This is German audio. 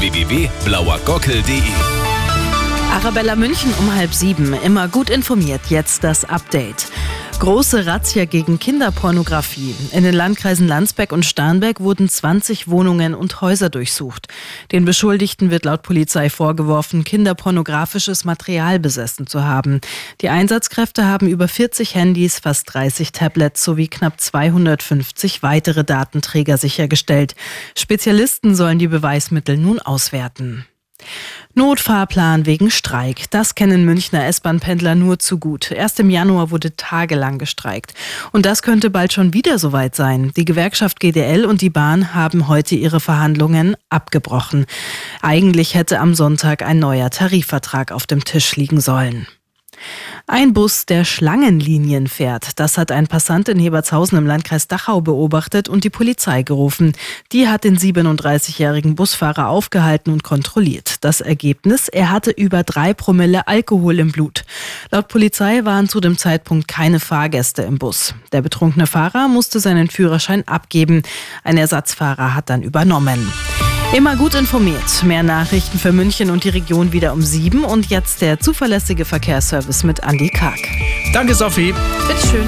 www.blauergockel.de Arabella München um halb sieben. Immer gut informiert. Jetzt das Update. Große Razzia gegen Kinderpornografie. In den Landkreisen Landsberg und Starnberg wurden 20 Wohnungen und Häuser durchsucht. Den Beschuldigten wird laut Polizei vorgeworfen, kinderpornografisches Material besessen zu haben. Die Einsatzkräfte haben über 40 Handys, fast 30 Tablets sowie knapp 250 weitere Datenträger sichergestellt. Spezialisten sollen die Beweismittel nun auswerten. Notfahrplan wegen Streik. Das kennen Münchner S-Bahn-Pendler nur zu gut. Erst im Januar wurde tagelang gestreikt. Und das könnte bald schon wieder soweit sein. Die Gewerkschaft GDL und die Bahn haben heute ihre Verhandlungen abgebrochen. Eigentlich hätte am Sonntag ein neuer Tarifvertrag auf dem Tisch liegen sollen. Ein Bus, der Schlangenlinien fährt, das hat ein Passant in Hebertshausen im Landkreis Dachau beobachtet und die Polizei gerufen. Die hat den 37-jährigen Busfahrer aufgehalten und kontrolliert. Das Ergebnis, er hatte über drei Promille Alkohol im Blut. Laut Polizei waren zu dem Zeitpunkt keine Fahrgäste im Bus. Der betrunkene Fahrer musste seinen Führerschein abgeben. Ein Ersatzfahrer hat dann übernommen. Immer gut informiert. Mehr Nachrichten für München und die Region wieder um sieben und jetzt der zuverlässige Verkehrsservice mit Andy Karg. Danke, Sophie. Bitteschön.